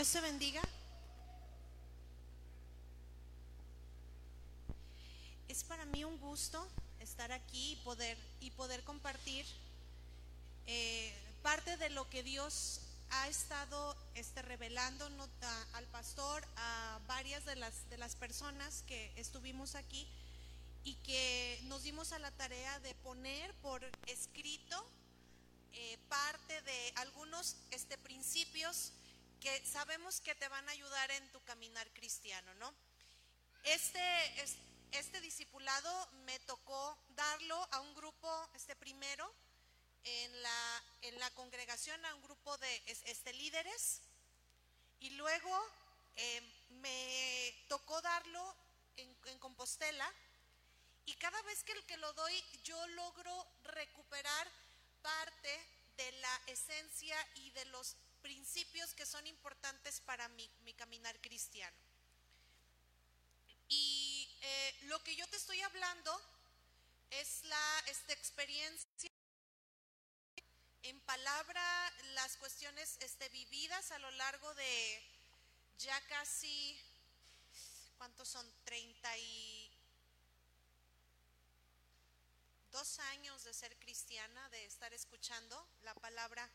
Dios te bendiga. Es para mí un gusto estar aquí y poder, y poder compartir eh, parte de lo que Dios ha estado este, revelando al pastor, a varias de las, de las personas que estuvimos aquí y que nos dimos a la tarea de poner por escrito eh, parte de algunos este, principios que sabemos que te van a ayudar en tu caminar cristiano, ¿no? Este, este, discipulado me tocó darlo a un grupo este primero en la, en la congregación, a un grupo de este, líderes, y luego eh, me tocó darlo en, en Compostela, y cada vez que, que lo doy, yo logro recuperar parte de la esencia y de los principios que son importantes para mi, caminar cristiano. Y eh, lo que yo te estoy hablando es la esta experiencia en palabra, las cuestiones este, vividas a lo largo de ya casi, ¿cuántos son? 30 y dos años de ser cristiana, de estar escuchando la palabra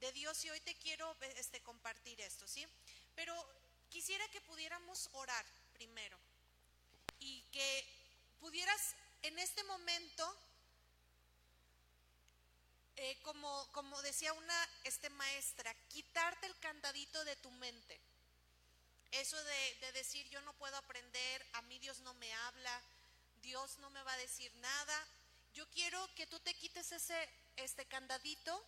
de Dios y hoy te quiero este, compartir esto, ¿sí? Pero quisiera que pudiéramos orar primero y que pudieras en este momento, eh, como, como decía una este, maestra, quitarte el candadito de tu mente. Eso de, de decir yo no puedo aprender, a mí Dios no me habla, Dios no me va a decir nada, yo quiero que tú te quites ese este candadito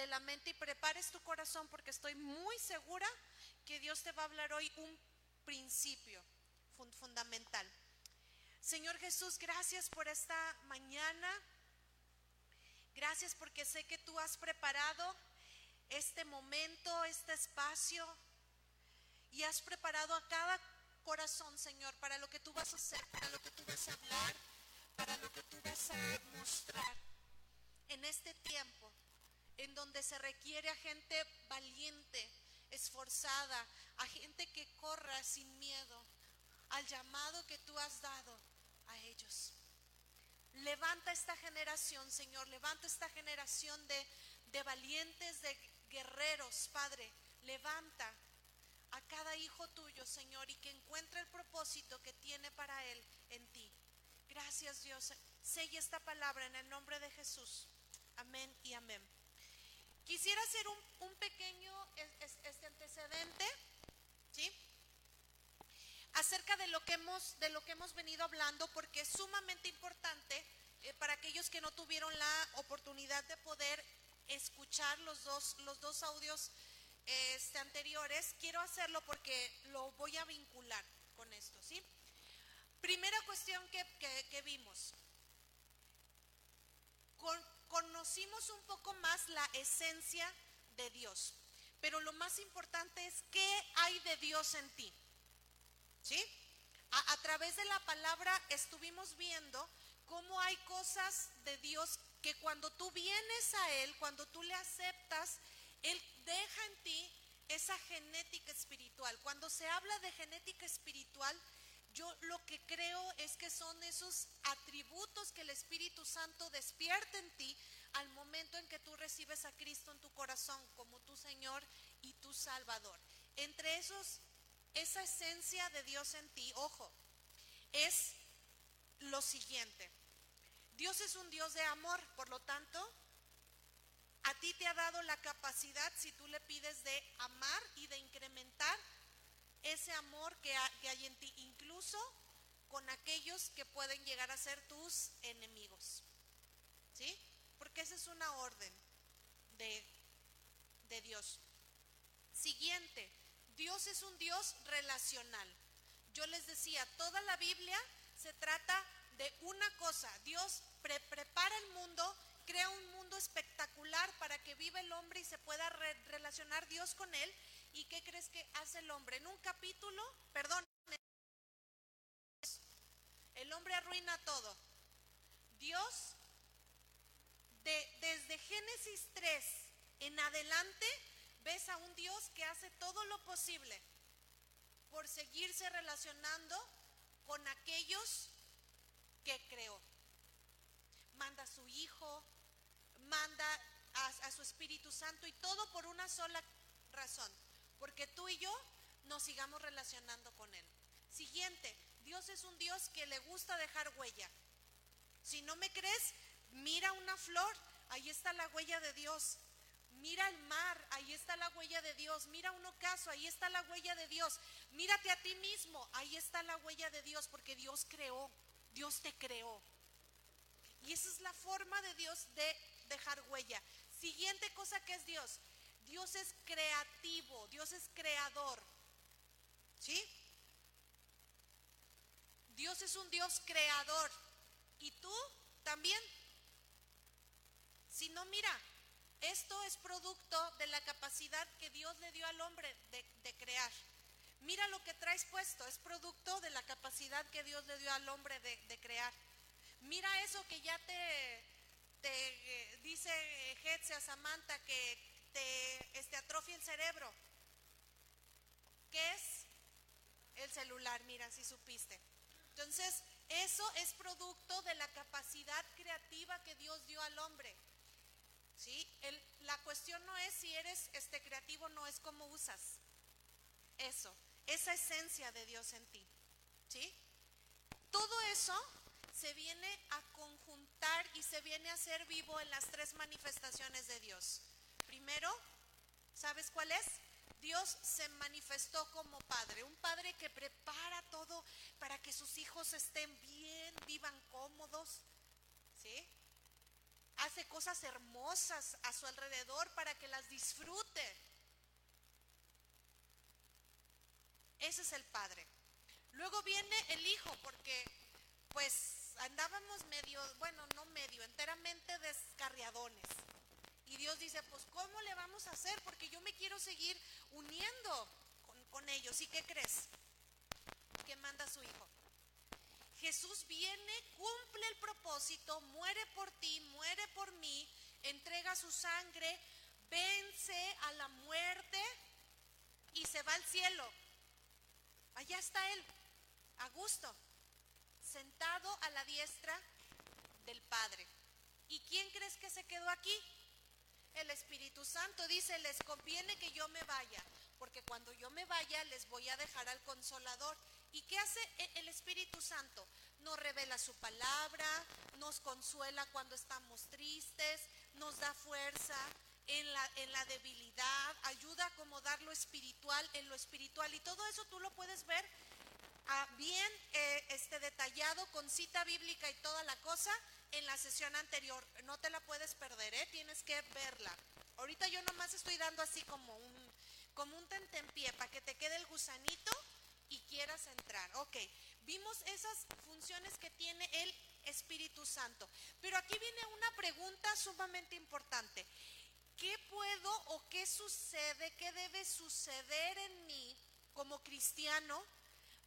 de la mente y prepares tu corazón porque estoy muy segura que Dios te va a hablar hoy un principio fundamental. Señor Jesús, gracias por esta mañana. Gracias porque sé que tú has preparado este momento, este espacio y has preparado a cada corazón, Señor, para lo que tú vas a hacer, para lo que tú vas a hablar para lo que tú vas a mostrar en este tiempo, en donde se requiere a gente valiente, esforzada, a gente que corra sin miedo al llamado que tú has dado a ellos. Levanta esta generación, Señor, levanta esta generación de, de valientes, de guerreros, Padre. Levanta a cada hijo tuyo, Señor, y que encuentre el propósito que tiene para él en ti. Gracias Dios. Sella esta palabra en el nombre de Jesús. Amén y amén. Quisiera hacer un, pequeño este antecedente, ¿sí? Acerca de lo que hemos, de lo que hemos venido hablando, porque es sumamente importante eh, para aquellos que no tuvieron la oportunidad de poder escuchar los dos, los dos audios este, anteriores. Quiero hacerlo porque lo voy a vincular con esto, ¿sí? Primera cuestión que, vimos. Conocimos un poco más la esencia de Dios, pero lo más importante es qué hay de Dios en ti. ¿Sí? A, a través de la palabra estuvimos viendo cómo hay cosas de Dios que cuando tú vienes a Él, cuando tú le aceptas, Él deja en ti esa genética espiritual. Cuando se habla de genética espiritual, yo lo que creo es que son esos atributos que el Espíritu Santo despierta en ti al momento en que tú recibes a Cristo en tu corazón como tu Señor y tu Salvador. Entre esos, esa esencia de Dios en ti, ojo, es lo siguiente. Dios es un Dios de amor, por lo tanto, a ti te ha dado la capacidad, si tú le pides, de amar y de incrementar ese amor que, hay en ti, incluso con aquellos que pueden llegar a ser tus enemigos. ¿Sí? Porque esa es una orden de, de Dios. Siguiente, Dios es un Dios relacional. Yo les decía, toda la Biblia se trata de una cosa. Dios prepara el mundo, crea un mundo espectacular para que viva el hombre y se pueda relacionar Dios con él. ¿Y qué crees que hace el hombre? En un capítulo, perdón, el hombre arruina todo. Dios, de, desde Génesis 3 en adelante, ves a un Dios que hace todo lo posible por seguirse relacionando con aquellos que creó. Manda a su Hijo, manda a, a, su Espíritu Santo y todo por una sola razón, porque tú y yo nos sigamos relacionando con Él. Siguiente, Dios es un Dios que le gusta dejar huella. Si no me crees, mira una flor, ahí está la huella de Dios. Mira el mar, ahí está la huella de Dios. Mira un ocaso, ahí está la huella de Dios. Mírate a ti mismo, ahí está la huella de Dios, porque Dios creó, Dios te creó. Y esa es la forma de Dios de dejar huella. Siguiente cosa que es Dios. Dios es creativo, Dios es creador. ¿Sí? Dios es un Dios creador. ¿Y tú también? Si no, mira, esto es producto de la capacidad que Dios le dio al hombre de, crear. Mira lo que traes puesto, es producto de la capacidad que Dios le dio al hombre de, crear. Mira eso que ya te, eh, dice Hetze a Samantha que te este, atrofia el cerebro. ¿Qué es? El celular, mira, si supiste. Entonces, eso es producto de la capacidad creativa que Dios dio al hombre. ¿Sí? la cuestión no es si eres este creativo, no es cómo usas. Eso, esa esencia de Dios en ti. ¿Sí? Todo eso se viene a conjuntar y se viene a ser vivo en las tres manifestaciones de Dios. Primero, ¿sabes cuál es? Dios se manifestó como padre, un padre que prepara todo para que sus hijos estén bien, vivan cómodos, ¿sí? Hace cosas hermosas a su alrededor para que las disfrute. Ese es el padre. Luego viene el hijo, porque pues andábamos medio, bueno, no medio, enteramente descarriadones. Y Dios dice, pues ¿cómo le vamos a hacer? Porque yo me quiero seguir uniendo con, ellos. ¿Y qué crees? Que manda su hijo. Jesús viene, cumple el propósito, muere por ti, muere por mí, entrega su sangre, vence a la muerte y se va al cielo. Allá está Él, a gusto, sentado a la diestra del Padre. ¿Y quién crees que se quedó aquí? El Espíritu Santo. Dice, les conviene que yo me vaya, porque cuando yo me vaya les voy a dejar al consolador. ¿Y qué hace e-, el Espíritu Santo? Nos revela su palabra, nos consuela cuando estamos tristes, nos da fuerza en la, en la debilidad, ayuda a acomodar lo espiritual en lo espiritual. Y todo eso tú lo puedes ver ah, bien eh, este, detallado con cita bíblica y toda la cosa en la sesión anterior. No te la puedes perder, ¿eh? tienes que verla. Ahorita yo nomás estoy dando así como un, como un tentempié para que te quede el gusanito y quieras entrar. Ok, vimos esas funciones que tiene el Espíritu Santo. Pero aquí viene una pregunta sumamente importante. ¿Qué puedo o qué sucede, qué debe suceder en mí como cristiano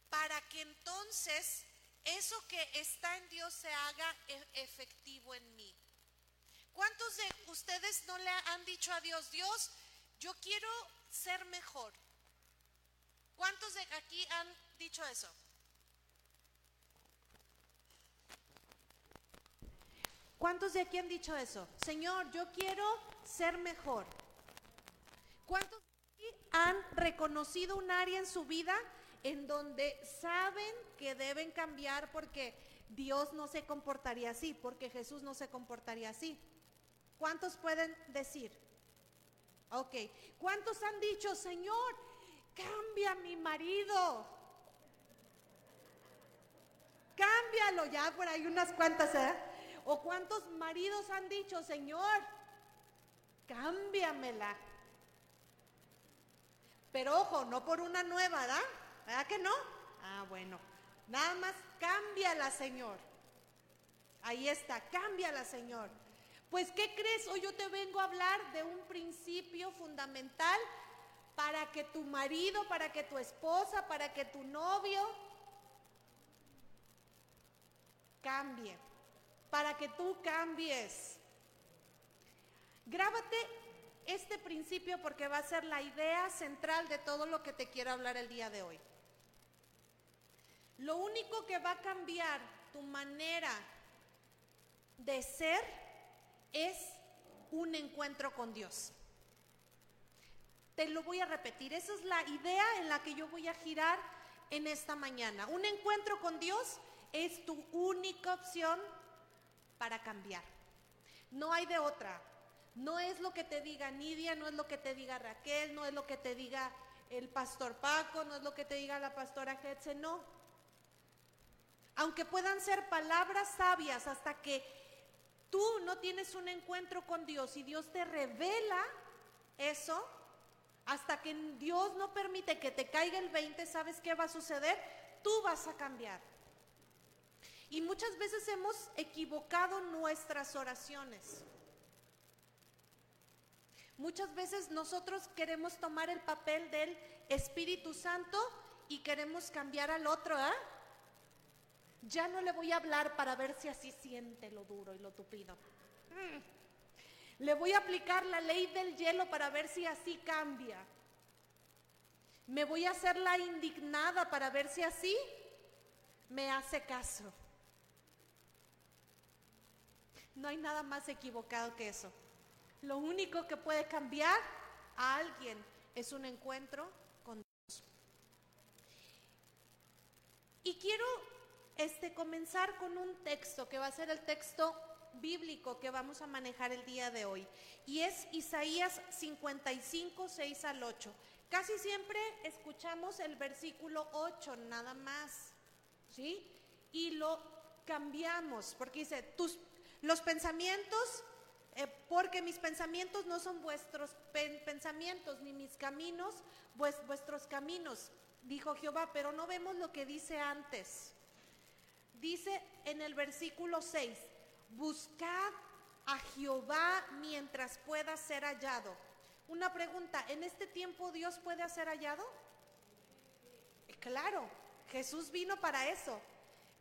para que entonces eso que está en Dios se haga e-, efectivo en mí. ¿Cuántos de ustedes no le han dicho a Dios, Dios, yo quiero ser mejor? ¿Cuántos de aquí han dicho eso? ¿Cuántos de aquí han dicho eso? Señor, yo quiero ser mejor. ¿Cuántos de aquí han reconocido un área en su vida en donde saben que deben cambiar porque Dios no se comportaría así, porque Jesús no se comportaría así. ¿Cuántos pueden decir? Ok. ¿Cuántos han dicho, Señor, cambia mi marido? Cámbialo ya, por ahí unas cuantas, ¿eh? ¿O cuántos maridos han dicho, Señor, cámbiamela? Pero ojo, no por una nueva, ¿verdad? ¿Verdad que no? Ah, bueno. Nada más cámbiala, Señor. Ahí está, cámbiala, Señor. Pues, ¿qué crees? Hoy yo te vengo a hablar de un principio fundamental para que tu marido, para que tu esposa, para que tu novio cambie, para que tú cambies. Grábate este principio porque va a ser la idea central de todo lo que te quiero hablar el día de hoy. Lo único que va a cambiar tu manera de ser es un encuentro con Dios. Te lo voy a repetir, esa es la idea en la que yo voy a girar en esta mañana. Un encuentro con Dios es tu única opción para cambiar. No hay de otra. No es lo que te diga Nidia, no es lo que te diga Raquel, no es lo que te diga el pastor Paco, no es lo que te diga la pastora Getze, no. Aunque puedan ser palabras sabias hasta que tú no tienes un encuentro con Dios y Dios te revela eso, hasta que Dios no permite que te caiga el 20, ¿sabes qué va a suceder? Tú vas a cambiar. Y muchas veces hemos equivocado nuestras oraciones. Muchas veces nosotros queremos tomar el papel del Espíritu Santo y queremos cambiar al otro, ¿eh? Ya no le voy a hablar para ver si así siente lo duro y lo tupido. Mm. Le voy a aplicar la ley del hielo para ver si así cambia. Me voy a hacer la indignada para ver si así me hace caso. No hay nada más equivocado que eso. Lo único que puede cambiar a alguien es un encuentro con Dios. Y quiero este, comenzar con un texto que va a ser el texto bíblico que vamos a manejar el día de hoy. Y es Isaías 55, 6 al 8. Casi siempre escuchamos el versículo 8 nada más, ¿sí? Y lo cambiamos porque dice, tus, los pensamientos, eh, porque mis pensamientos no son vuestros pensamientos, ni mis caminos vuestros caminos, dijo Jehová, pero no vemos lo que dice antes. Dice en el versículo 6, buscad a Jehová mientras pueda ser hallado. Una pregunta, ¿en este tiempo Dios puede ser hallado? Claro, Jesús vino para eso.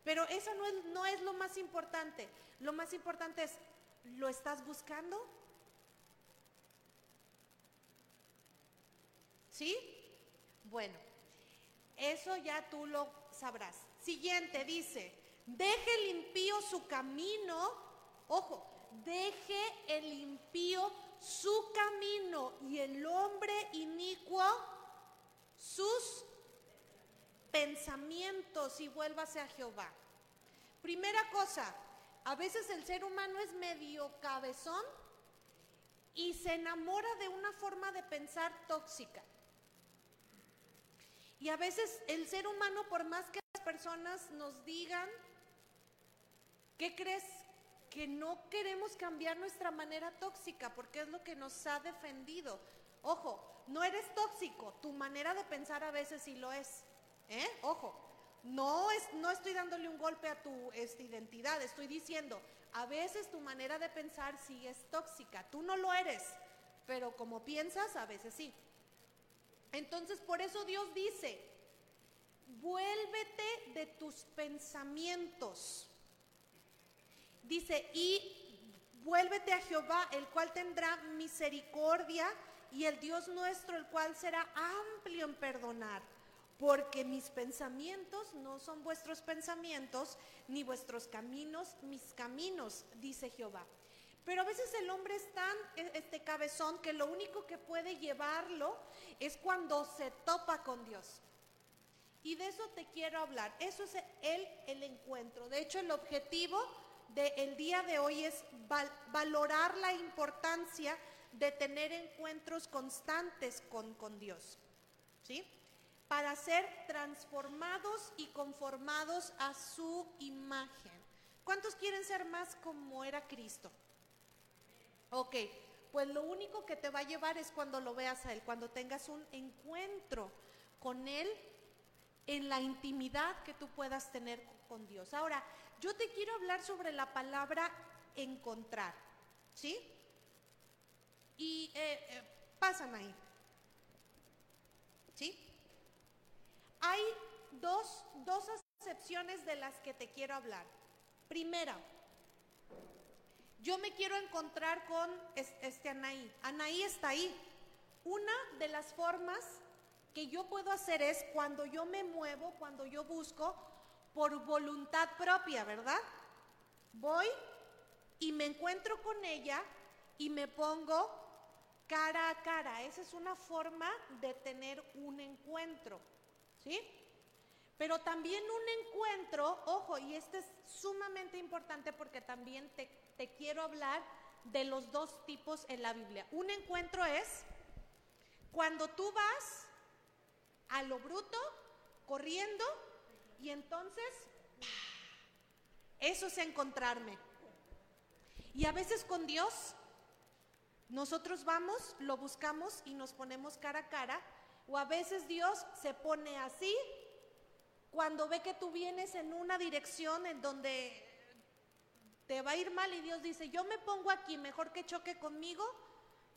Pero eso no es, no es lo más importante. Lo más importante es, ¿lo estás buscando? ¿Sí? Bueno, eso ya tú lo sabrás. Siguiente dice, Deje el impío su camino, ojo, deje el impío su camino y el hombre inicuo sus pensamientos y vuélvase a Jehová. Primera cosa, a veces el ser humano es medio cabezón y se enamora de una forma de pensar tóxica. Y a veces el ser humano, por más que las personas nos digan, ¿Qué crees? Que no queremos cambiar nuestra manera tóxica porque es lo que nos ha defendido. Ojo, no eres tóxico, tu manera de pensar a veces sí lo es. ¿Eh? Ojo, no, es, no estoy dándole un golpe a tu esta identidad, estoy diciendo, a veces tu manera de pensar sí es tóxica, tú no lo eres, pero como piensas, a veces sí. Entonces, por eso Dios dice, vuélvete de tus pensamientos. Dice, y vuélvete a Jehová, el cual tendrá misericordia, y el Dios nuestro, el cual será amplio en perdonar. Porque mis pensamientos no son vuestros pensamientos, ni vuestros caminos mis caminos, dice Jehová. Pero a veces el hombre es tan e, este cabezón que lo único que puede llevarlo es cuando se topa con Dios. Y de eso te quiero hablar. Eso es el, el encuentro. De hecho, el objetivo del día de hoy es valorar la importancia de tener encuentros constantes con, con Dios, ¿sí? Para ser transformados y conformados a su imagen. ¿Cuántos quieren ser más como era Cristo? Ok, pues lo único que te va a llevar es cuando lo veas a Él, cuando tengas un encuentro con Él en la intimidad que tú puedas tener con Dios. Ahora, yo te quiero hablar sobre la palabra encontrar, ¿sí? Y eh, eh, pasan ahí, ¿sí? Hay dos, dos acepciones de las que te quiero hablar. Primera, yo me quiero encontrar con este Anaí. Anaí está ahí. Una de las formas que yo puedo hacer es cuando yo me muevo, cuando yo busco por voluntad propia, ¿verdad? Voy y me encuentro con ella y me pongo cara a cara. Esa es una forma de tener un encuentro, ¿sí? Pero también un encuentro, ojo, y este es sumamente importante porque también te te quiero hablar de los dos tipos en la Biblia. Un encuentro es cuando tú vas a lo bruto, corriendo, y entonces, eso es encontrarme. Y a veces con Dios, nosotros vamos, lo buscamos y nos ponemos cara a cara, o a veces Dios se pone así cuando ve que tú vienes en una dirección en donde te va a ir mal y Dios dice, yo me pongo aquí, mejor que choque conmigo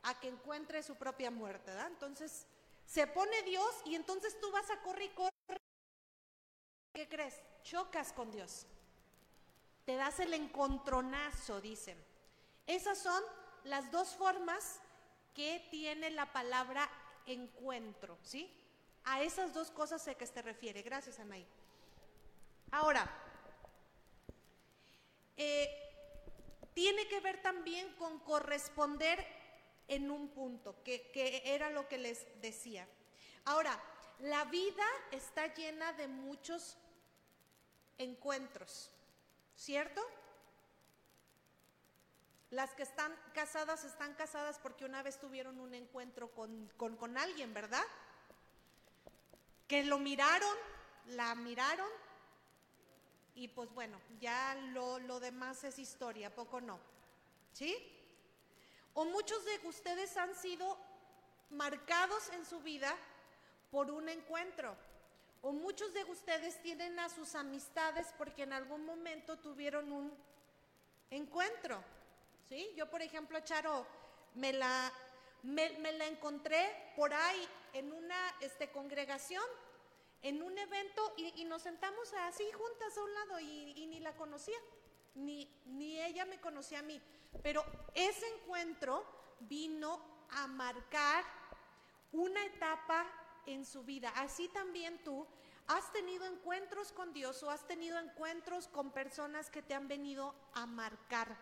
a que encuentre su propia muerte. Entonces, se pone Dios y entonces tú vas a correr y correr. ¿Qué crees? Chocas con Dios. Te das el encontronazo, dicen. Esas son las dos formas que tiene la palabra encuentro, ¿sí? A esas dos cosas sé que se refiere. Gracias, Anaí. Ahora, eh, tiene que ver también con corresponder en un punto, que, que era lo que les decía. Ahora, la vida está llena de muchos encuentros, ¿cierto? Las que están casadas están casadas porque una vez tuvieron un encuentro con, con, alguien, ¿verdad? Que lo miraron, la miraron y pues bueno, ya lo, lo demás es historia, poco no. ¿Sí? O muchos de ustedes han sido marcados en su vida por un encuentro. O muchos de ustedes tienen a sus amistades porque en algún momento tuvieron un encuentro. ¿Sí? Yo, por ejemplo, Charo, me la, me, la encontré por ahí en una este, congregación en un evento y, nos sentamos así juntas a un lado y, ni la conocía, ni, ni ella me conocía a mí. Pero ese encuentro vino a marcar una etapa en su vida. Así también tú has tenido encuentros con Dios o has tenido encuentros con personas que te han venido a marcar,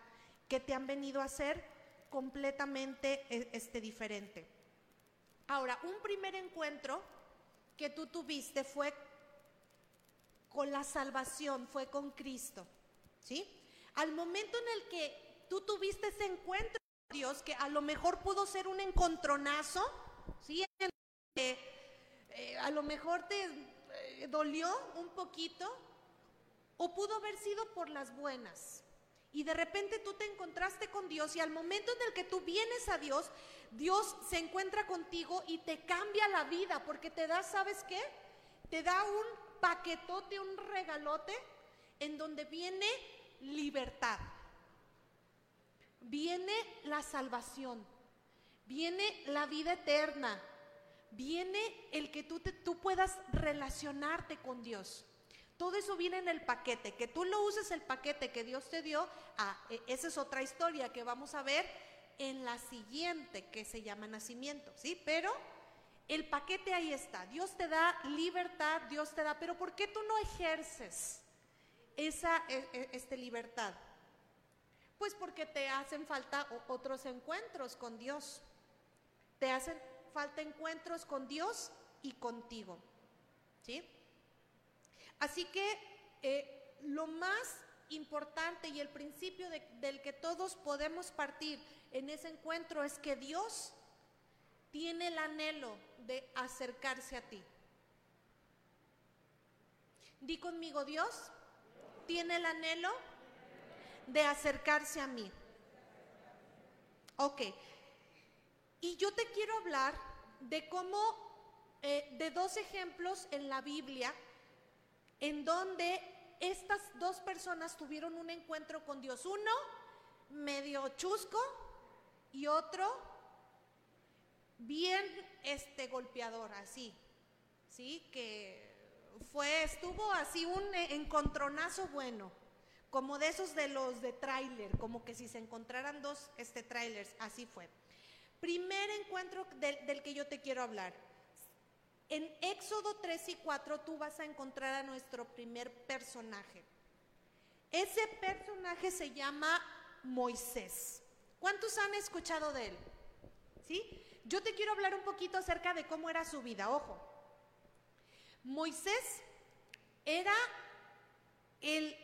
que te han venido a hacer completamente e, este, diferente. Ahora, un primer encuentro que tú tuviste fue con la salvación, fue con Cristo. ¿Sí? Al momento en el que tú tuviste ese encuentro con Dios, que a lo mejor pudo ser un encontronazo, ¿sí? Eh, a lo mejor te eh, dolió un poquito, o pudo haber sido por las buenas. Y de repente tú te encontraste con Dios y al momento en el que tú vienes a Dios, Dios se encuentra contigo y te cambia la vida porque te da, ¿sabes qué? Te da un paquetote, un regalote en donde viene libertad. Viene la salvación. Viene la vida eterna. Viene el que tú, te, tú puedas relacionarte con Dios. Todo eso viene en el paquete. Que tú lo uses el paquete que Dios te dio, ah, e, esa es otra historia que vamos a ver en la siguiente que se llama nacimiento, ¿sí? Pero el paquete ahí está. Dios te da libertad, Dios te da, pero ¿por qué tú no ejerces esa e, e, este, libertad? Pues porque te hacen falta otros encuentros con Dios. Te hacen falta encuentros con Dios y contigo. ¿Sí? Así que eh, lo más importante y el principio del que todos podemos partir en ese encuentro es que Dios tiene el anhelo de acercarse a ti. Di conmigo, Dios tiene el anhelo de acercarse a mí. Ok. Y yo te quiero hablar de cómo, eh, de dos ejemplos en la Biblia, en donde estas dos personas tuvieron un encuentro con Dios. Uno medio chusco y otro bien este golpeador, así, ¿sí? Que fue, estuvo así un encontronazo bueno como de esos de los de tráiler, como que si se encontraran dos este, trailers, así fue. Primer encuentro del, del que yo te quiero hablar. En Éxodo 3 y 4 tú vas a encontrar a nuestro primer personaje. Ese personaje se llama Moisés. ¿Cuántos han escuchado de él? ¿Sí? Yo te quiero hablar un poquito acerca de cómo era su vida, ojo. Moisés era el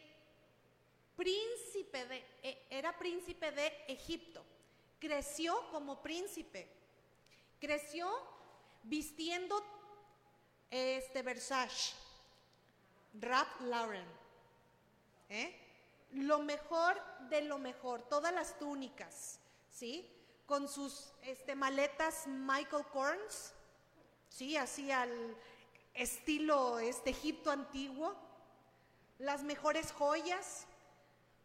príncipe de e, era príncipe de Egipto. Creció como príncipe. Creció vistiendo este Versace, Rap Lauren. ¿eh? Lo mejor de lo mejor, todas las túnicas, ¿sí? Con sus este, maletas Michael Korns, ¿sí? Así al estilo este Egipto antiguo, las mejores joyas.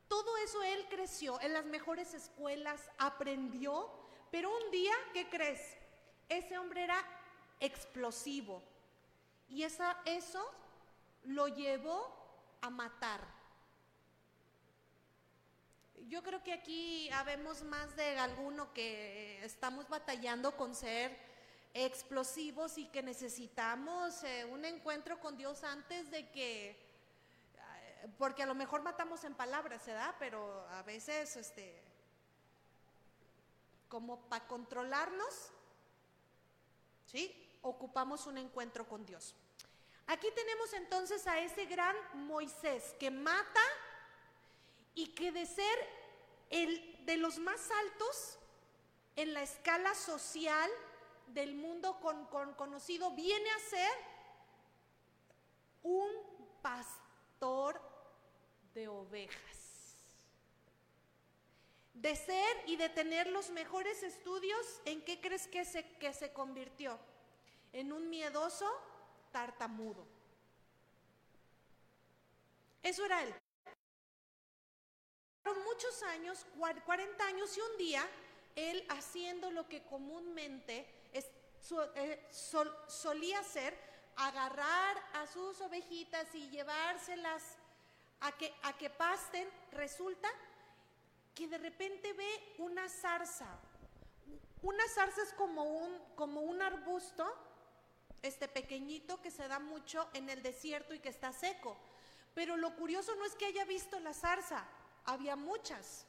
Todo eso él creció en las mejores escuelas, aprendió, pero un día, ¿qué crees? Ese hombre era explosivo y esa, eso lo llevó a matar. Yo creo que aquí habemos más de alguno que estamos batallando con ser explosivos y que necesitamos eh, un encuentro con Dios antes de que, porque a lo mejor matamos en palabras, ¿verdad? Pero a veces, este, como para controlarnos, ¿sí? Ocupamos un encuentro con Dios. Aquí tenemos entonces a ese gran Moisés que mata y que de ser el de los más altos en la escala social del mundo con, conocido, viene a ser un pastor de ovejas. De ser y de tener los mejores estudios, ¿en qué crees que se, que se convirtió? En un miedoso tartamudo. Eso era él. Muchos años, 40 años y un día, él haciendo lo que comúnmente eh, solía hacer, agarrar a sus ovejitas y llevárselas a que, a que pasten, resulta que de repente ve una zarza. Una zarza es como un, como un arbusto, este pequeñito que se da mucho en el desierto y que está seco. Pero lo curioso no es que haya visto la zarza, había muchas.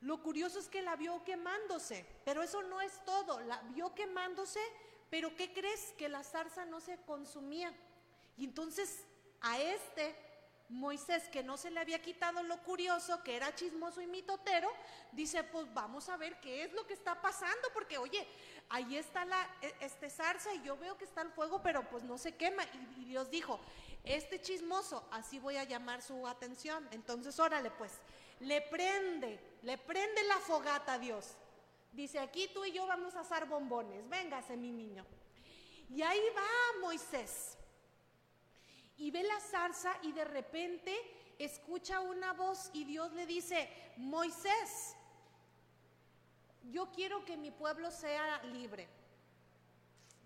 Lo curioso es que la vio quemándose, pero eso no es todo. La vio quemándose, pero ¿qué crees? Que la zarza no se consumía. Y entonces a este Moisés, que no se le había quitado lo curioso, que era chismoso y mitotero, dice, pues vamos a ver qué es lo que está pasando, porque oye, ahí está la e, este zarza y yo veo que está el fuego, pero pues no se quema. Y, y Dios dijo, este chismoso, así voy a llamar su atención. Entonces, órale, pues, le prende, le prende la fogata a Dios. Dice, aquí tú y yo vamos a asar bombones, véngase mi niño. Y ahí va Moisés. Y ve la zarza y de repente escucha una voz y Dios le dice, Moisés, yo quiero que mi pueblo sea libre.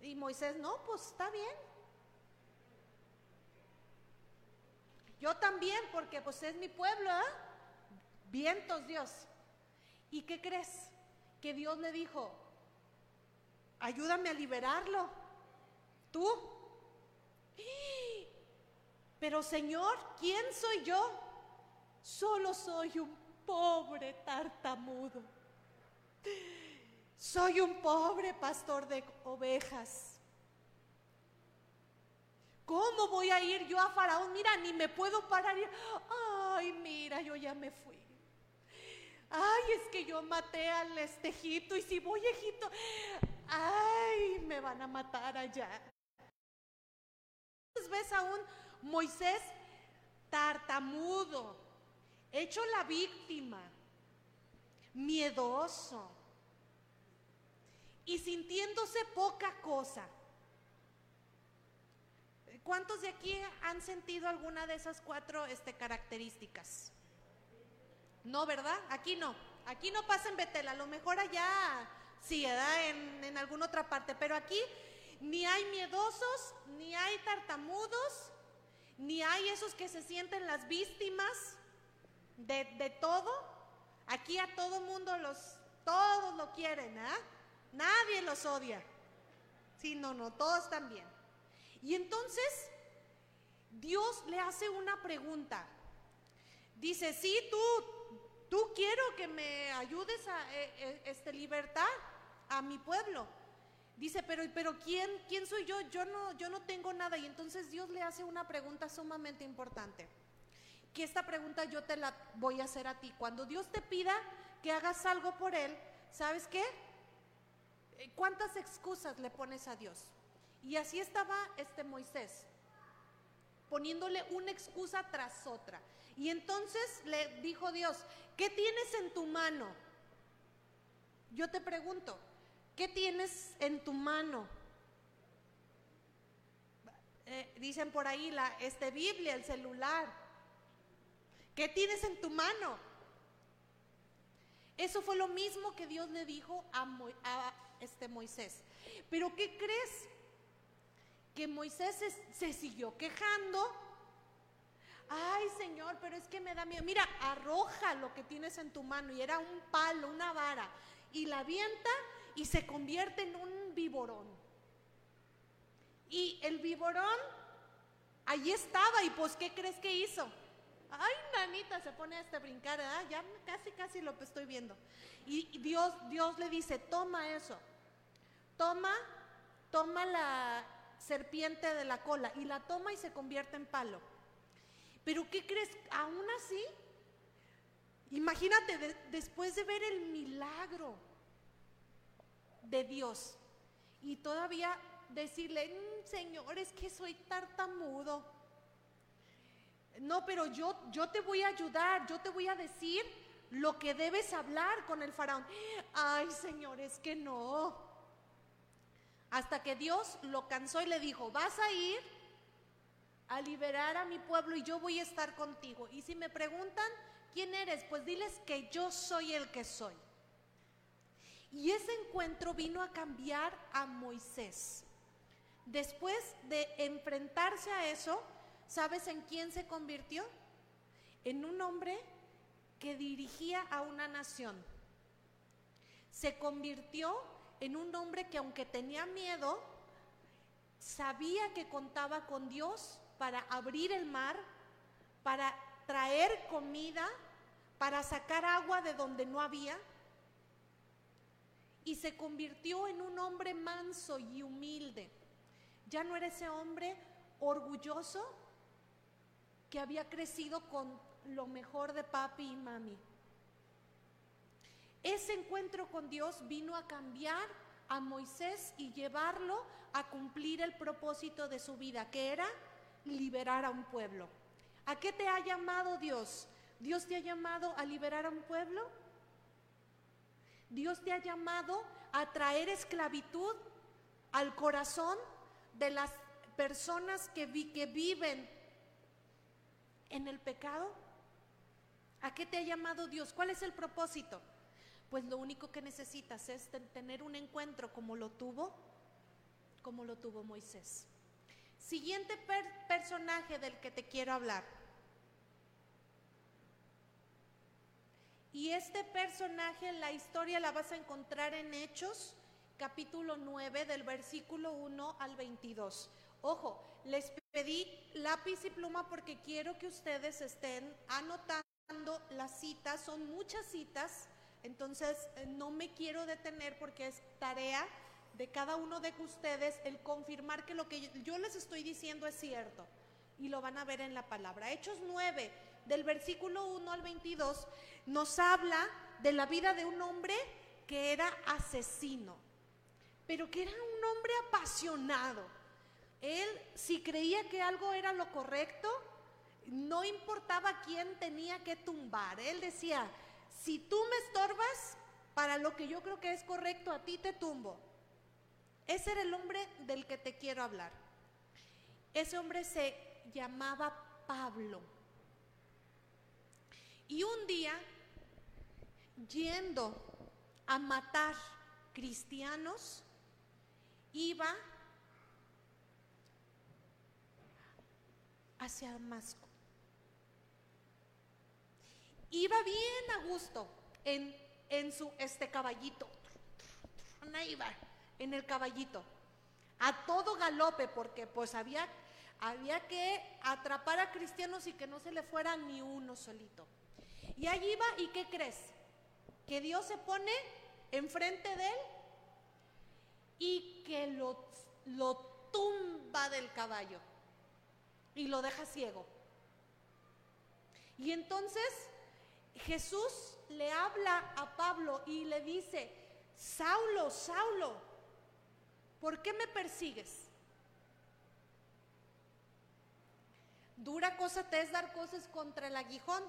Y Moisés, no, pues está bien. Yo también, porque pues es mi pueblo, ¿eh? Vientos Dios. ¿Y qué crees? Que Dios le dijo, ayúdame a liberarlo. ¿Tú? Pero Señor, ¿quién soy yo? Solo soy un pobre tartamudo. Soy un pobre pastor de ovejas. ¿Cómo voy a ir yo a Faraón? Mira, ni me puedo parar. Ay, mira, yo ya me fui. Ay, es que yo maté al este Egipto y si voy a Egipto, ay, me van a matar allá. Ves a un Moisés tartamudo, hecho la víctima, miedoso y sintiéndose poca cosa. ¿Cuántos de aquí han sentido alguna de esas cuatro este, características? No, ¿verdad? Aquí no. Aquí no pasa en Betel. A lo mejor allá sí, ¿verdad? En, en alguna otra parte. Pero aquí ni hay miedosos, ni hay tartamudos, ni hay esos que se sienten las víctimas de, de todo. Aquí a todo mundo los, todos lo quieren, ¿ah? Nadie los odia. Sí, no, no, todos también. Y entonces Dios le hace una pregunta. Dice, sí, tú, tú quiero que me ayudes a eh, eh, este, libertar a mi pueblo. Dice, pero, pero ¿quién, ¿quién soy yo? Yo no, yo no tengo nada. Y entonces Dios le hace una pregunta sumamente importante. Que esta pregunta yo te la voy a hacer a ti. Cuando Dios te pida que hagas algo por Él, ¿sabes qué? Eh, ¿Cuántas excusas le pones a Dios? Y así estaba este Moisés, poniéndole una excusa tras otra. Y entonces le dijo Dios, ¿qué tienes en tu mano? Yo te pregunto, ¿qué tienes en tu mano? Eh, dicen por ahí la este Biblia, el celular. ¿Qué tienes en tu mano? Eso fue lo mismo que Dios le dijo a, este Moisés. Pero ¿qué crees? Que Moisés se, siguió quejando. Ay, Señor, pero es que me da miedo. Mira, arroja lo que tienes en tu mano. Y era un palo, una vara. Y la avienta y se convierte en un viborón. Y el viborón, ahí estaba. ¿Y pues qué crees que hizo? Ay, nanita, se pone a este brincar, Ya casi, casi lo estoy viendo. Y Dios, Dios le dice, toma eso toma, toma la serpiente de la cola y la toma y se convierte en palo. Pero ¿qué crees? Aún así, imagínate después de ver el milagro de Dios y todavía decirle, mm, Señor, es que soy tartamudo. No, pero yo, yo te voy a ayudar, yo te voy a decir lo que debes hablar con el faraón. Ay, Señor, es que no. Hasta que Dios lo cansó y le dijo, vas a ir a liberar a mi pueblo y yo voy a estar contigo. Y si me preguntan, ¿quién eres? Pues diles que yo soy el que soy. Y ese encuentro vino a cambiar a Moisés. Después de enfrentarse a eso, ¿sabes en quién se convirtió? En un hombre que dirigía a una nación. Se convirtió en un hombre que aunque tenía miedo, sabía que contaba con Dios para abrir el mar, para traer comida, para sacar agua de donde no había. Y se convirtió en un hombre manso y humilde. Ya no era ese hombre orgulloso que había crecido con lo mejor de papi y mami. Ese encuentro con Dios vino a cambiar a Moisés y llevarlo a cumplir el propósito de su vida, que era liberar a un pueblo. ¿A qué te ha llamado Dios? ¿Dios te ha llamado a liberar a un pueblo? ¿Dios te ha llamado a traer esclavitud al corazón de las personas que, que viven en el pecado? ¿A qué te ha llamado Dios? ¿Cuál es el propósito? pues lo único que necesitas es tener un encuentro como lo tuvo, como lo tuvo Moisés. Siguiente personaje del que te quiero hablar. Y este personaje, la historia la vas a encontrar en Hechos, capítulo 9, del versículo 1 al 22. Ojo, les pedí lápiz y pluma porque quiero que ustedes estén anotando las citas, son muchas citas entonces, eh, no me quiero detener porque es tarea de cada uno de ustedes el confirmar que lo que yo les estoy diciendo es cierto. Y lo van a ver en la palabra. Hechos 9, del versículo 1 al 22, nos habla de la vida de un hombre que era asesino, pero que era un hombre apasionado. Él, si creía que algo era lo correcto, no importaba quién tenía que tumbar. Él decía, si tú me estorbas para lo que yo creo que es correcto, a ti te tumbo. Ese era el hombre del que te quiero hablar. Ese hombre se llamaba Pablo. Y un día, yendo a matar cristianos, iba hacia Damasco. Iba bien a gusto en, en su este caballito. Iba en el caballito. A todo galope, porque pues había, había que atrapar a cristianos y que no se le fuera ni uno solito. Y allí iba, ¿y qué crees? Que Dios se pone enfrente de él y que lo, lo tumba del caballo y lo deja ciego. Y entonces Jesús le habla a Pablo y le dice, Saulo, Saulo, ¿por qué me persigues? Dura cosa te es dar cosas contra el aguijón,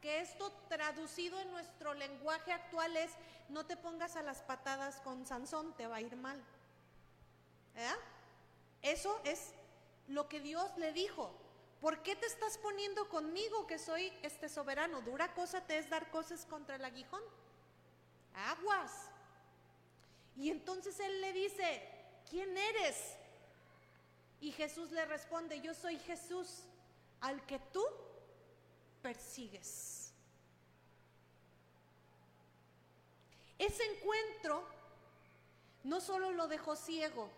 que esto traducido en nuestro lenguaje actual es, no te pongas a las patadas con Sansón, te va a ir mal. Eso es lo que Dios le dijo. ¿Por qué te estás poniendo conmigo que soy este soberano? Dura cosa te es dar cosas contra el aguijón. Aguas. Y entonces él le dice, ¿quién eres? Y Jesús le responde, yo soy Jesús al que tú persigues. Ese encuentro no solo lo dejó ciego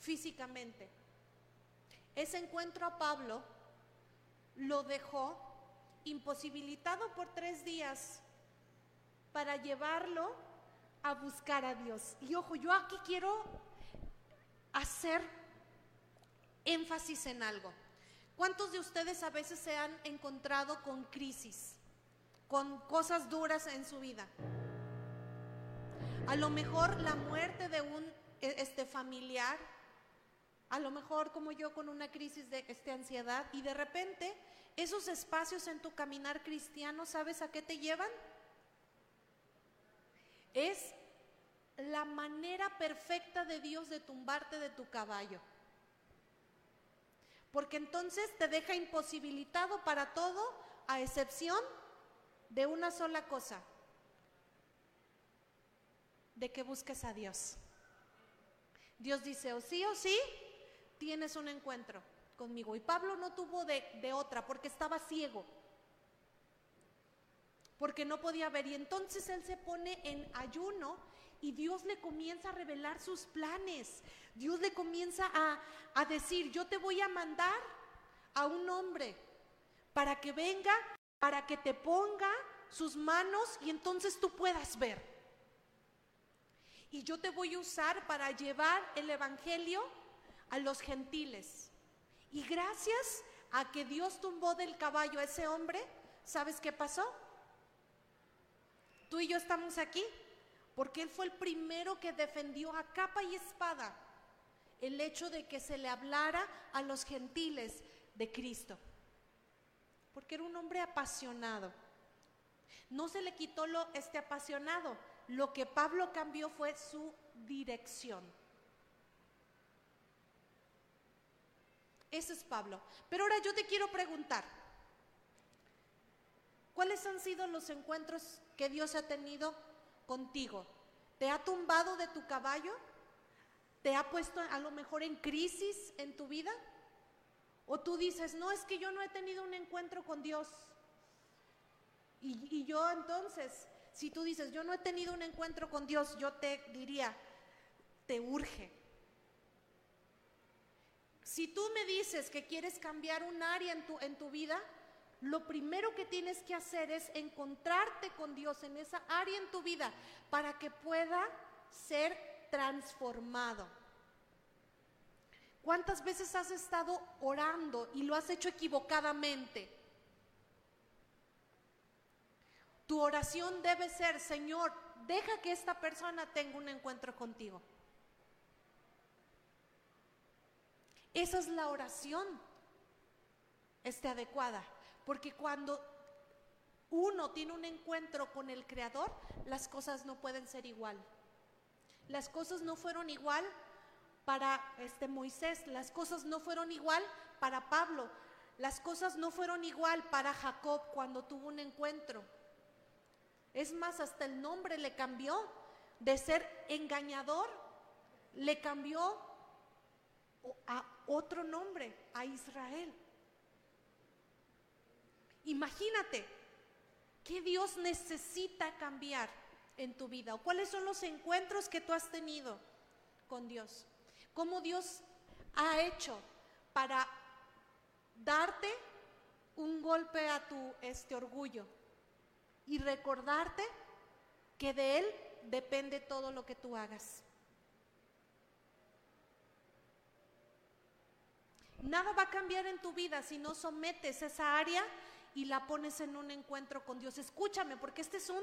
físicamente, ese encuentro a Pablo lo dejó imposibilitado por tres días para llevarlo a buscar a Dios. Y ojo, yo aquí quiero hacer énfasis en algo. ¿Cuántos de ustedes a veces se han encontrado con crisis, con cosas duras en su vida? A lo mejor la muerte de un e, este familiar, a lo mejor como yo con una crisis de este, ansiedad y de repente esos espacios en tu caminar cristiano, ¿sabes a qué te llevan? Es la manera perfecta de Dios de tumbarte de tu caballo. Porque entonces te deja imposibilitado para todo, a excepción de una sola cosa, de que busques a Dios. Dios dice, o sí o sí, tienes un encuentro conmigo. Y Pablo no tuvo de, de otra porque estaba ciego, porque no podía ver. Y entonces él se pone en ayuno y Dios le comienza a revelar sus planes. Dios le comienza a, a, decir, yo te voy a mandar a un hombre para que venga, para que te ponga sus manos y entonces tú puedas ver. Y yo te voy a usar para llevar el Evangelio a los gentiles. Y gracias a que Dios tumbó del caballo a ese hombre, ¿sabes qué pasó? Tú y yo estamos aquí porque Él fue el primero que defendió a capa y espada el hecho de que se le hablara a los gentiles de Cristo. Porque era un hombre apasionado. No se le quitó lo este apasionado. Lo que Pablo cambió fue su dirección. Ese es Pablo. Pero ahora yo te quiero preguntar, ¿cuáles han sido los encuentros que Dios ha tenido contigo? ¿Te ha tumbado de tu caballo? ¿Te ha puesto a lo mejor en crisis en tu vida? ¿O tú dices, no, es que yo no he tenido un encuentro con Dios? Y, y yo entonces, si tú dices, yo no he tenido un encuentro con Dios, yo te diría, te urge si tú me dices que quieres cambiar un área en tu, en tu vida, lo primero que tienes que hacer es encontrarte con Dios en esa área en tu vida para que pueda ser transformado. ¿Cuántas veces has estado orando y lo has hecho equivocadamente? Tu oración debe ser, Señor, deja que esta persona tenga un encuentro contigo. Esa es la oración este, adecuada, porque cuando uno tiene un encuentro con el Creador, las cosas no pueden ser igual. Las cosas no fueron igual para este Moisés, las cosas no fueron igual para Pablo, las cosas no fueron igual para Jacob cuando tuvo un encuentro. Es más, hasta el nombre le cambió de ser engañador, le cambió a otro nombre, a Israel. Imagínate qué Dios necesita cambiar en tu vida o cuáles son los encuentros que tú has tenido con Dios. Cómo Dios ha hecho para darte un golpe a tu este orgullo y recordarte que de él depende todo lo que tú hagas. Nada va a cambiar en tu vida si no sometes esa área y la pones en un encuentro con Dios. Escúchame, porque este es un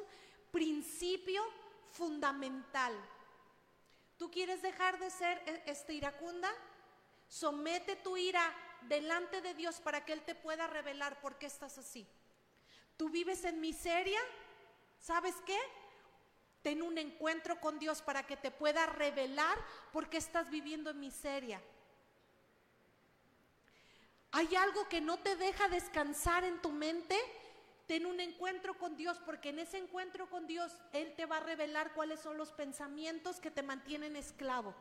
principio fundamental. ¿Tú quieres dejar de ser e, este iracunda? Somete tu ira delante de Dios para que Él te pueda revelar por qué estás así. ¿Tú vives en miseria? ¿Sabes qué? Ten un encuentro con Dios para que te pueda revelar por qué estás viviendo en miseria. ¿Hay algo que no te deja descansar en tu mente? Ten un encuentro con Dios, porque en ese encuentro con Dios Él te va a revelar cuáles son los pensamientos que te mantienen esclavo.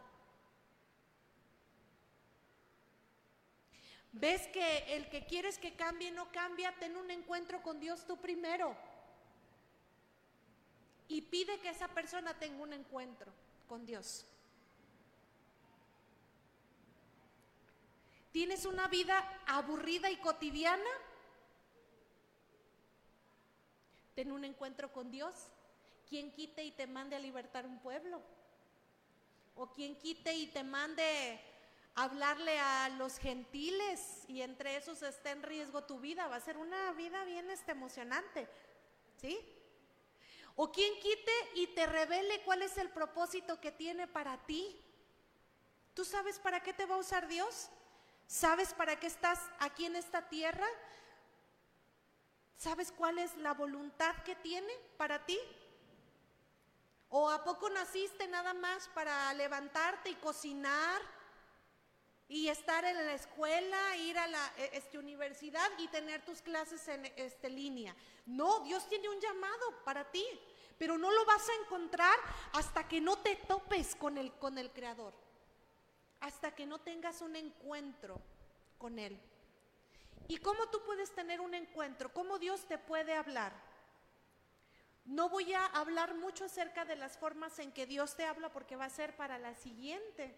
¿Ves que el que quieres que cambie no cambia? Ten un encuentro con Dios tú primero. Y pide que esa persona tenga un encuentro con Dios. ¿Tienes una vida aburrida y cotidiana? Ten un encuentro con Dios. ¿Quién quite y te mande a libertar un pueblo? ¿O quien quite y te mande a hablarle a los gentiles y entre esos está en riesgo tu vida? Va a ser una vida bien este, emocionante. ¿Sí? ¿O quien quite y te revele cuál es el propósito que tiene para ti? ¿Tú sabes para qué te va a usar Dios? ¿Sabes para qué estás aquí en esta tierra? ¿Sabes cuál es la voluntad que tiene para ti? ¿O a poco naciste nada más para levantarte y cocinar y estar en la escuela, ir a la e, este, universidad y tener tus clases en este, línea? No, Dios tiene un llamado para ti, pero no lo vas a encontrar hasta que no te topes con el, con el Creador hasta que no tengas un encuentro con Él. ¿Y cómo tú puedes tener un encuentro? ¿Cómo Dios te puede hablar? No voy a hablar mucho acerca de las formas en que Dios te habla porque va a ser para la siguiente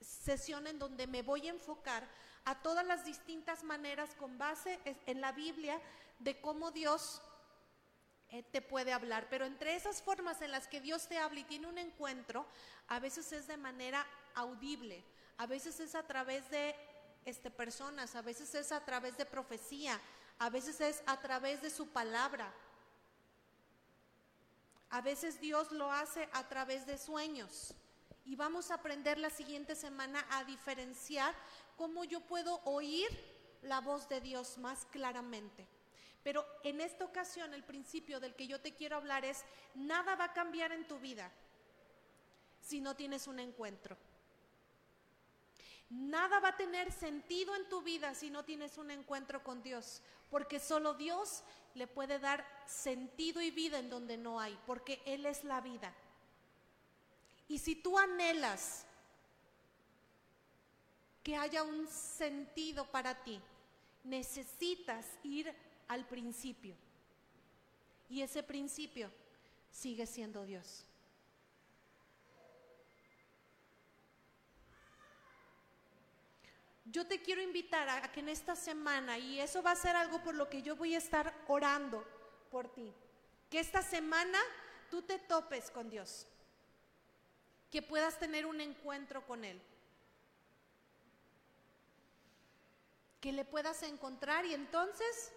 sesión en donde me voy a enfocar a todas las distintas maneras con base en la Biblia de cómo Dios eh, te puede hablar. Pero entre esas formas en las que Dios te habla y tiene un encuentro, a veces es de manera audible, a veces es a través de este, personas, a veces es a través de profecía, a veces es a través de su palabra. A veces Dios lo hace a través de sueños. Y vamos a aprender la siguiente semana a diferenciar cómo yo puedo oír la voz de Dios más claramente. Pero en esta ocasión el principio del que yo te quiero hablar es, nada va a cambiar en tu vida si no tienes un encuentro. Nada va a tener sentido en tu vida si no tienes un encuentro con Dios, porque solo Dios le puede dar sentido y vida en donde no hay, porque Él es la vida. Y si tú anhelas que haya un sentido para ti, necesitas ir al principio. Y ese principio sigue siendo Dios. Yo te quiero invitar a que en esta semana, y eso va a ser algo por lo que yo voy a estar orando por ti, que esta semana tú te topes con Dios, que puedas tener un encuentro con Él. que le puedas encontrar y entonces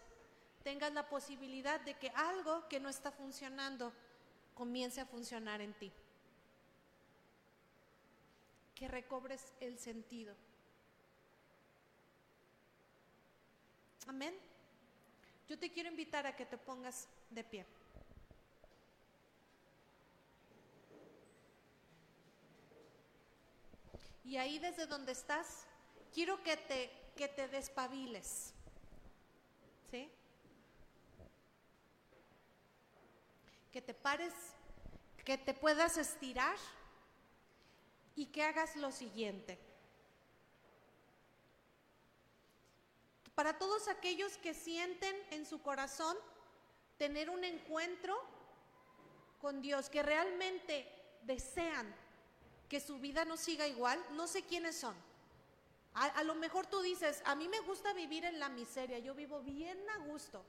tengas la posibilidad de que algo que no está funcionando comience a funcionar en ti. Que recobres el sentido. Amén. Yo te quiero invitar a que te pongas de pie. Y ahí desde donde estás, quiero que te, que te despabiles. ¿Sí? que te pares, que te puedas estirar y que hagas lo siguiente. Para todos aquellos que sienten en su corazón tener un encuentro con Dios, que realmente desean que su vida no siga igual, no sé quiénes son. A, lo mejor tú dices, a mí me gusta vivir en la miseria, yo vivo bien a gusto.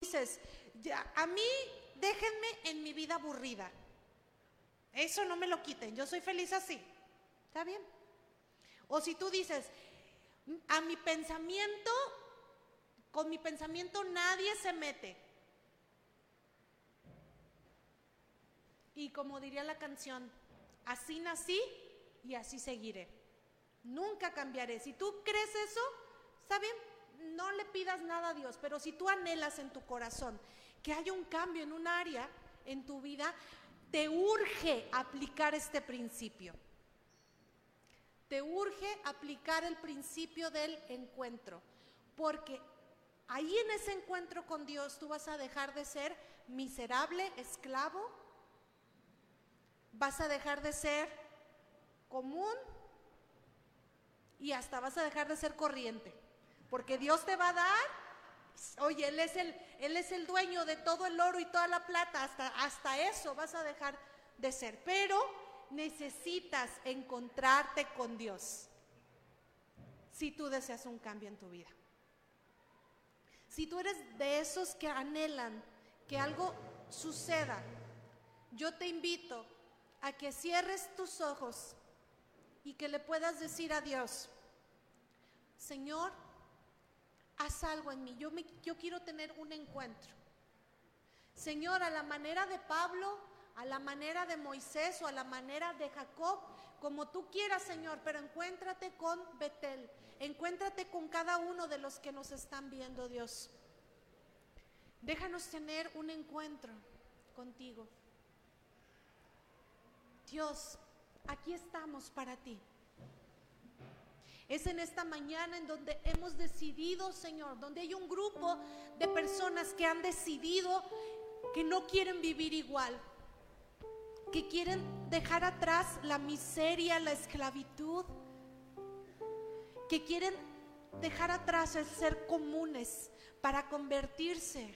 Dices, ya, a mí déjenme en mi vida aburrida. Eso no me lo quiten, yo soy feliz así. ¿Está bien? O si tú dices, a mi pensamiento, con mi pensamiento nadie se mete. Y como diría la canción, así nací y así seguiré. Nunca cambiaré. Si tú crees eso, está bien, no le pidas nada a Dios, pero si tú anhelas en tu corazón que haya un cambio en un área en tu vida, te urge aplicar este principio. Te urge aplicar el principio del encuentro, porque ahí en ese encuentro con Dios tú vas a dejar de ser miserable, esclavo, vas a dejar de ser común y hasta vas a dejar de ser corriente, porque Dios te va a dar, oye, Él es el, él es el dueño de todo el oro y toda la plata, hasta, hasta eso vas a dejar de ser, pero necesitas encontrarte con Dios si tú deseas un cambio en tu vida. Si tú eres de esos que anhelan que algo suceda, yo te invito a que cierres tus ojos y que le puedas decir a Dios, Señor, haz algo en mí, yo, me, yo quiero tener un encuentro. Señor, a la manera de Pablo, a la manera de Moisés o a la manera de Jacob, como tú quieras, Señor, pero encuéntrate con Betel, encuéntrate con cada uno de los que nos están viendo, Dios. Déjanos tener un encuentro contigo. Dios, aquí estamos para ti. Es en esta mañana en donde hemos decidido, Señor, donde hay un grupo de personas que han decidido que no quieren vivir igual, que quieren dejar atrás la miseria, la esclavitud, que quieren dejar atrás el ser comunes para convertirse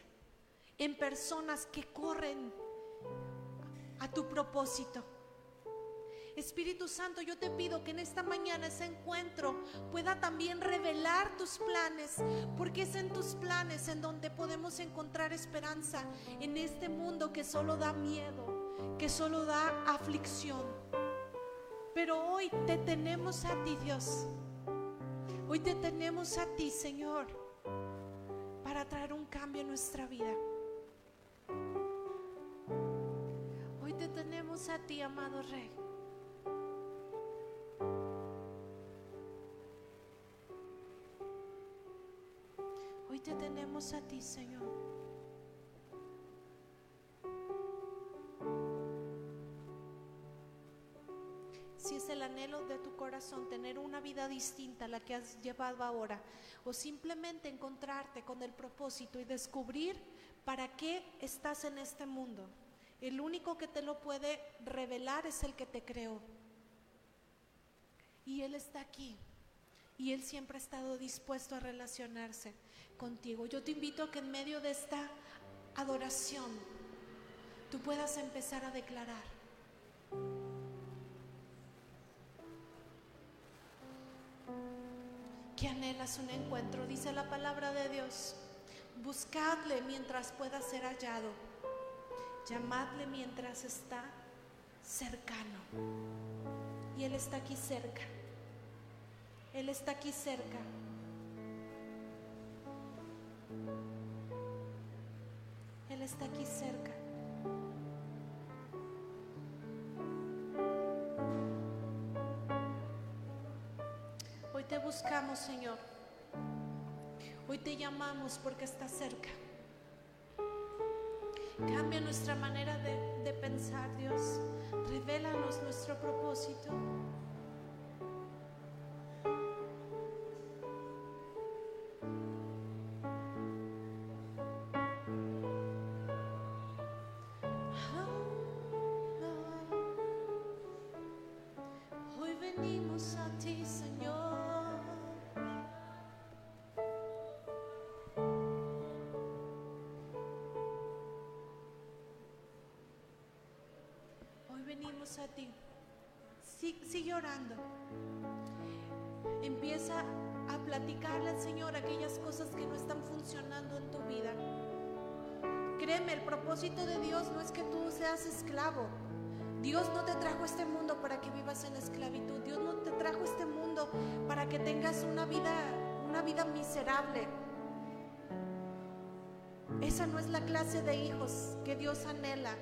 en personas que corren a tu propósito. Espíritu Santo, yo te pido que en esta mañana ese encuentro pueda también revelar tus planes, porque es en tus planes en donde podemos encontrar esperanza en este mundo que solo da miedo, que solo da aflicción. Pero hoy te tenemos a ti, Dios. Hoy te tenemos a ti, Señor, para traer un cambio en nuestra vida. Hoy te tenemos a ti, amado Rey. Tener una vida distinta a la que has llevado ahora, o simplemente encontrarte con el propósito y descubrir para qué estás en este mundo, el único que te lo puede revelar es el que te creó. Y Él está aquí. Y Él siempre ha estado dispuesto a relacionarse contigo. Yo te invito a que en medio de esta adoración tú puedas empezar a declarar. Que anhelas un encuentro, dice la palabra de Dios. Buscadle mientras pueda ser hallado. Llamadle mientras está cercano. Y Él está aquí cerca. Él está aquí cerca. Él está aquí cerca. Buscamos, Señor. Hoy te llamamos porque está cerca. Cambia nuestra manera de, de pensar, Dios. Revélanos nuestro propósito. Esa no es la clase de hijos que Dios anhela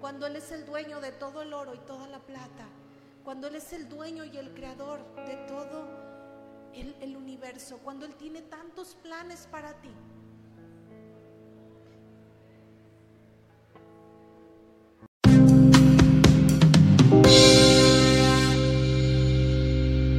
cuando Él es el dueño de todo el oro y toda la plata. Cuando Él es el dueño y el creador de todo el universo. Cuando Él tiene tantos planes para ti.